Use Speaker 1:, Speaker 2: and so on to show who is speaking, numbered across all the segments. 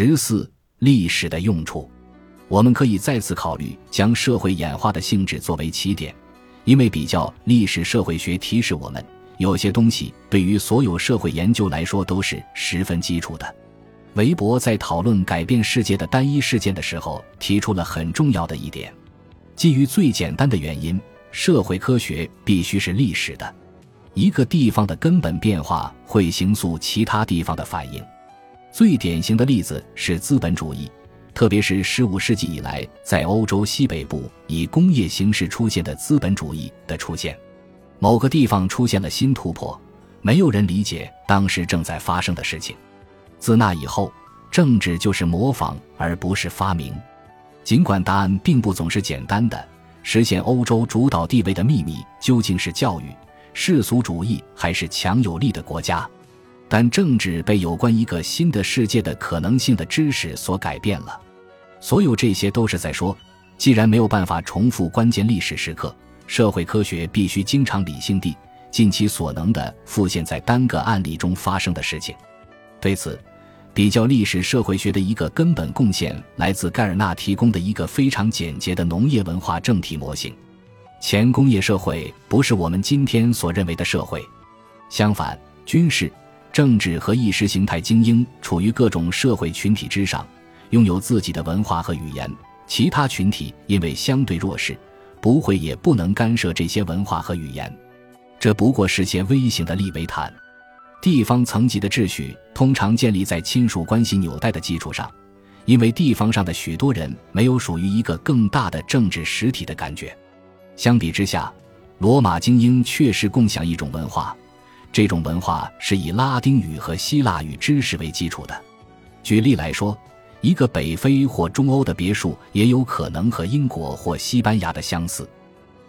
Speaker 1: 十四、历史的用处，我们可以再次考虑将社会演化的性质作为起点，因为比较历史社会学提示我们，有些东西对于所有社会研究来说都是十分基础的。韦伯在讨论改变世界的单一事件的时候，提出了很重要的一点：基于最简单的原因，社会科学必须是历史的。一个地方的根本变化会形塑其他地方的反应。最典型的例子是资本主义，特别是15世纪以来在欧洲西北部以工业形式出现的资本主义的出现。某个地方出现了新突破，没有人理解当时正在发生的事情。自那以后，政治就是模仿而不是发明。尽管答案并不总是简单的，实现欧洲主导地位的秘密究竟是教育、世俗主义还是强有力的国家？但政治被有关一个新的世界的可能性的知识所改变了。所有这些都是在说，既然没有办法重复关键历史时刻，社会科学必须经常理性地、尽其所能地复现在单个案例中发生的事情。对此，比较历史社会学的一个根本贡献来自盖尔纳提供的一个非常简洁的农业文化政体模型。前工业社会不是我们今天所认为的社会，相反，军事。政治和意识形态精英处于各种社会群体之上，拥有自己的文化和语言。其他群体因为相对弱势，不会也不能干涉这些文化和语言。这不过是些微型的利维坦。地方层级的秩序通常建立在亲属关系纽带的基础上，因为地方上的许多人没有属于一个更大的政治实体的感觉。相比之下，罗马精英确实共享一种文化。这种文化是以拉丁语和希腊语知识为基础的。举例来说，一个北非或中欧的别墅也有可能和英国或西班牙的相似。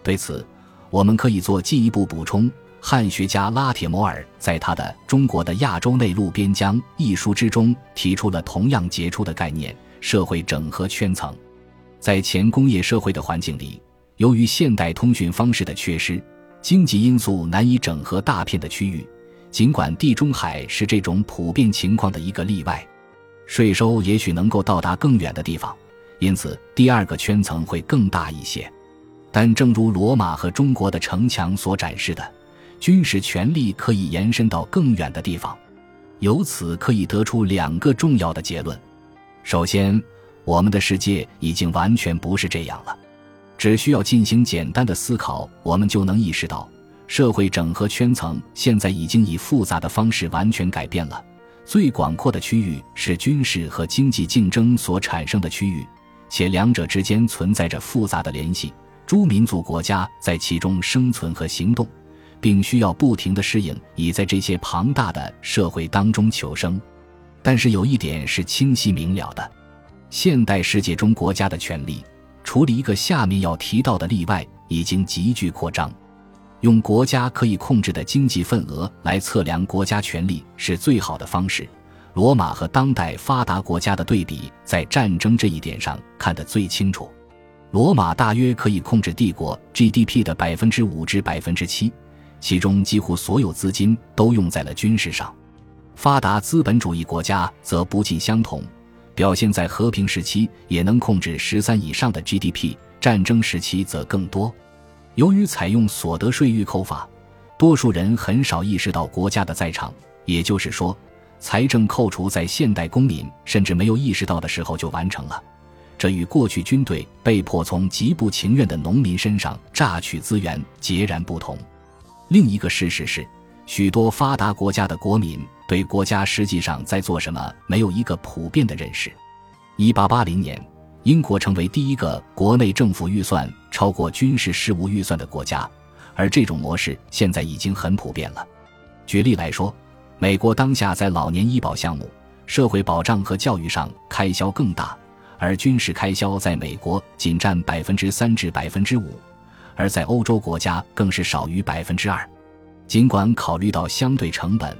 Speaker 1: 对此，我们可以做进一步补充。汉学家拉铁摩尔在他的《中国的亚洲内陆边疆》一书之中提出了同样杰出的概念——社会整合圈层。在前工业社会的环境里，由于现代通讯方式的缺失。经济因素难以整合大片的区域，尽管地中海是这种普遍情况的一个例外，税收也许能够到达更远的地方，因此第二个圈层会更大一些。但正如罗马和中国的城墙所展示的，军事权力可以延伸到更远的地方。由此可以得出两个重要的结论：首先，我们的世界已经完全不是这样了。只需要进行简单的思考，我们就能意识到，社会整合圈层现在已经以复杂的方式完全改变了。最广阔的区域是军事和经济竞争所产生的区域，且两者之间存在着复杂的联系。诸民族国家在其中生存和行动，并需要不停地适应，以在这些庞大的社会当中求生。但是有一点是清晰明了的：现代世界中国家的权力。除了一个下面要提到的例外，已经急剧扩张。用国家可以控制的经济份额来测量国家权力是最好的方式。罗马和当代发达国家的对比，在战争这一点上看得最清楚。罗马大约可以控制帝国 GDP 的百分之五至百分之七，其中几乎所有资金都用在了军事上。发达资本主义国家则不尽相同。表现在和平时期也能控制十三以上的 GDP，战争时期则更多。由于采用所得税预扣法，多数人很少意识到国家的在场，也就是说，财政扣除在现代公民甚至没有意识到的时候就完成了。这与过去军队被迫从极不情愿的农民身上榨取资源截然不同。另一个事实是。许多发达国家的国民对国家实际上在做什么没有一个普遍的认识。一八八零年，英国成为第一个国内政府预算超过军事事务预算的国家，而这种模式现在已经很普遍了。举例来说，美国当下在老年医保项目、社会保障和教育上开销更大，而军事开销在美国仅占百分之三至百分之五，而在欧洲国家更是少于百分之二。尽管考虑到相对成本，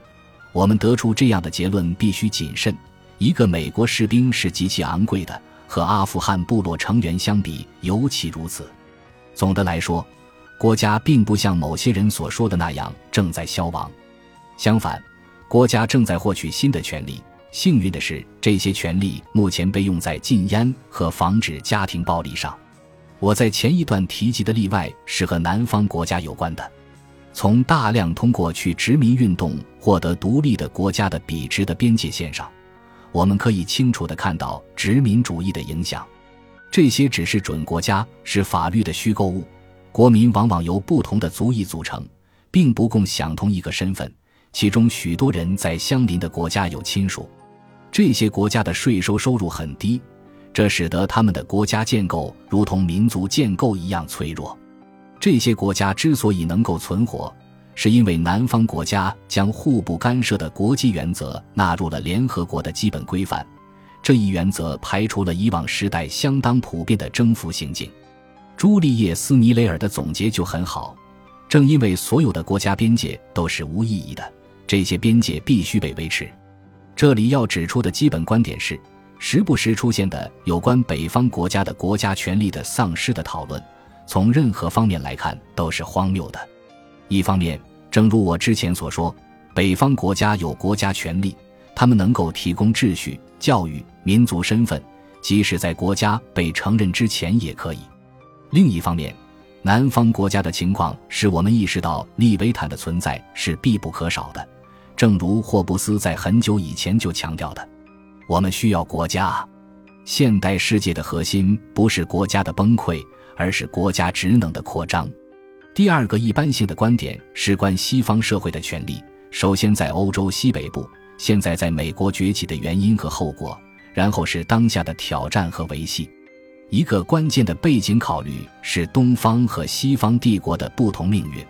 Speaker 1: 我们得出这样的结论必须谨慎。一个美国士兵是极其昂贵的，和阿富汗部落成员相比尤其如此。总的来说，国家并不像某些人所说的那样正在消亡。相反，国家正在获取新的权利，幸运的是，这些权利目前被用在禁烟和防止家庭暴力上。我在前一段提及的例外是和南方国家有关的。从大量通过去殖民运动获得独立的国家的笔直的边界线上，我们可以清楚地看到殖民主义的影响。这些只是准国家，是法律的虚构物。国民往往由不同的族裔组成，并不共享同一个身份。其中许多人在相邻的国家有亲属。这些国家的税收收入很低，这使得他们的国家建构如同民族建构一样脆弱。这些国家之所以能够存活，是因为南方国家将互不干涉的国际原则纳入了联合国的基本规范。这一原则排除了以往时代相当普遍的征服行径。朱丽叶·斯尼雷尔的总结就很好：正因为所有的国家边界都是无意义的，这些边界必须被维持。这里要指出的基本观点是：时不时出现的有关北方国家的国家权力的丧失的讨论。从任何方面来看都是荒谬的。一方面，正如我之前所说，北方国家有国家权力，他们能够提供秩序、教育、民族身份，即使在国家被承认之前也可以。另一方面，南方国家的情况使我们意识到利维坦的存在是必不可少的。正如霍布斯在很久以前就强调的，我们需要国家。现代世界的核心不是国家的崩溃。而是国家职能的扩张。第二个一般性的观点是关西方社会的权利，首先在欧洲西北部，现在在美国崛起的原因和后果，然后是当下的挑战和维系。一个关键的背景考虑是东方和西方帝国的不同命运。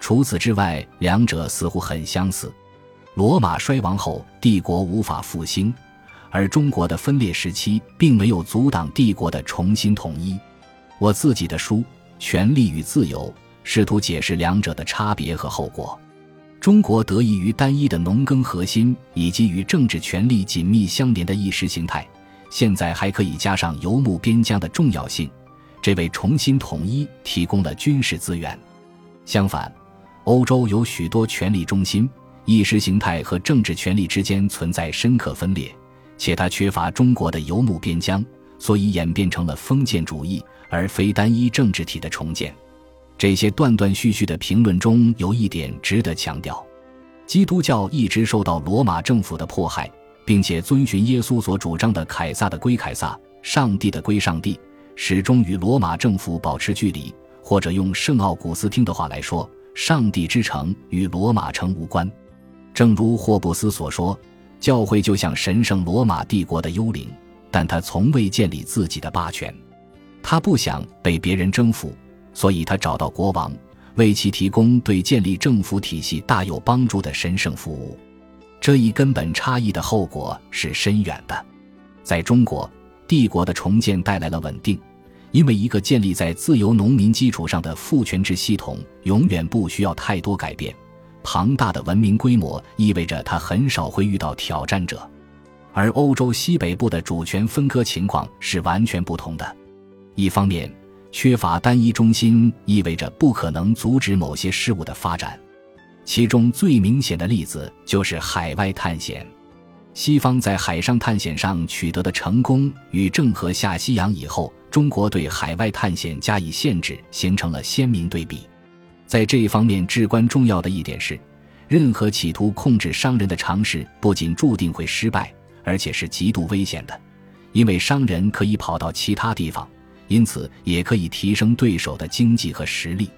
Speaker 1: 除此之外，两者似乎很相似。罗马衰亡后，帝国无法复兴，而中国的分裂时期并没有阻挡帝国的重新统一。我自己的书《权力与自由》试图解释两者的差别和后果。中国得益于单一的农耕核心以及与政治权力紧密相连的意识形态，现在还可以加上游牧边疆的重要性，这为重新统一提供了军事资源。相反，欧洲有许多权力中心，意识形态和政治权力之间存在深刻分裂，且它缺乏中国的游牧边疆，所以演变成了封建主义。而非单一政治体的重建。这些断断续续的评论中有一点值得强调：基督教一直受到罗马政府的迫害，并且遵循耶稣所主张的“凯撒的归凯撒，上帝的归上帝”，始终与罗马政府保持距离。或者用圣奥古斯汀的话来说：“上帝之城与罗马城无关。”正如霍布斯所说：“教会就像神圣罗马帝国的幽灵，但他从未建立自己的霸权。”他不想被别人征服，所以他找到国王，为其提供对建立政府体系大有帮助的神圣服务。这一根本差异的后果是深远的。在中国，帝国的重建带来了稳定，因为一个建立在自由农民基础上的父权制系统永远不需要太多改变。庞大的文明规模意味着他很少会遇到挑战者，而欧洲西北部的主权分割情况是完全不同的。一方面，缺乏单一中心意味着不可能阻止某些事物的发展，其中最明显的例子就是海外探险。西方在海上探险上取得的成功，与郑和下西洋以后中国对海外探险加以限制形成了鲜明对比。在这一方面，至关重要的一点是，任何企图控制商人的尝试不仅注定会失败，而且是极度危险的，因为商人可以跑到其他地方。因此，也可以提升对手的经济和实力。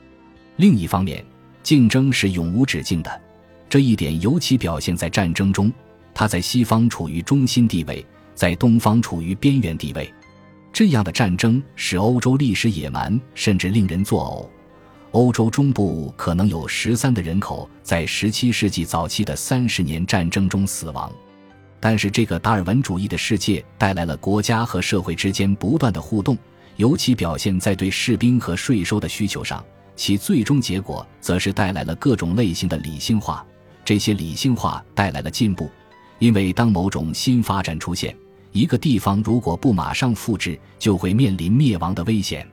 Speaker 1: 另一方面，竞争是永无止境的，这一点尤其表现在战争中。它在西方处于中心地位，在东方处于边缘地位。这样的战争使欧洲历史野蛮，甚至令人作呕。欧洲中部可能有十三的人口在17世纪早期的三十年战争中死亡。但是，这个达尔文主义的世界带来了国家和社会之间不断的互动。尤其表现在对士兵和税收的需求上，其最终结果则是带来了各种类型的理性化。这些理性化带来了进步，因为当某种新发展出现，一个地方如果不马上复制，就会面临灭亡的危险。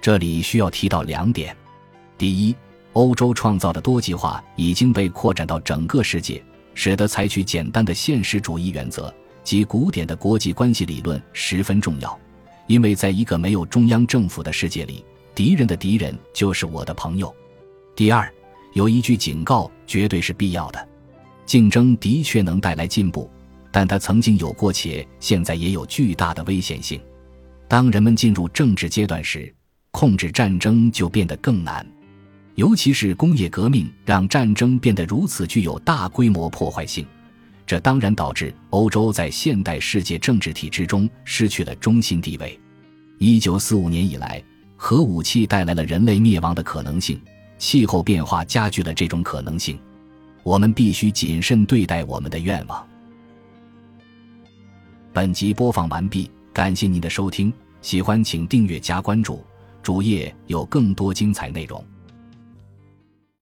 Speaker 1: 这里需要提到两点：第一，欧洲创造的多极化已经被扩展到整个世界，使得采取简单的现实主义原则及古典的国际关系理论十分重要。因为在一个没有中央政府的世界里，敌人的敌人就是我的朋友。第二，有一句警告绝对是必要的：竞争的确能带来进步，但它曾经有过，且现在也有巨大的危险性。当人们进入政治阶段时，控制战争就变得更难，尤其是工业革命让战争变得如此具有大规模破坏性。这当然导致欧洲在现代世界政治体制中失去了中心地位。一九四五年以来，核武器带来了人类灭亡的可能性，气候变化加剧了这种可能性。我们必须谨慎对待我们的愿望。本集播放完毕，感谢您的收听，喜欢请订阅加关注，主页有更多精彩内容。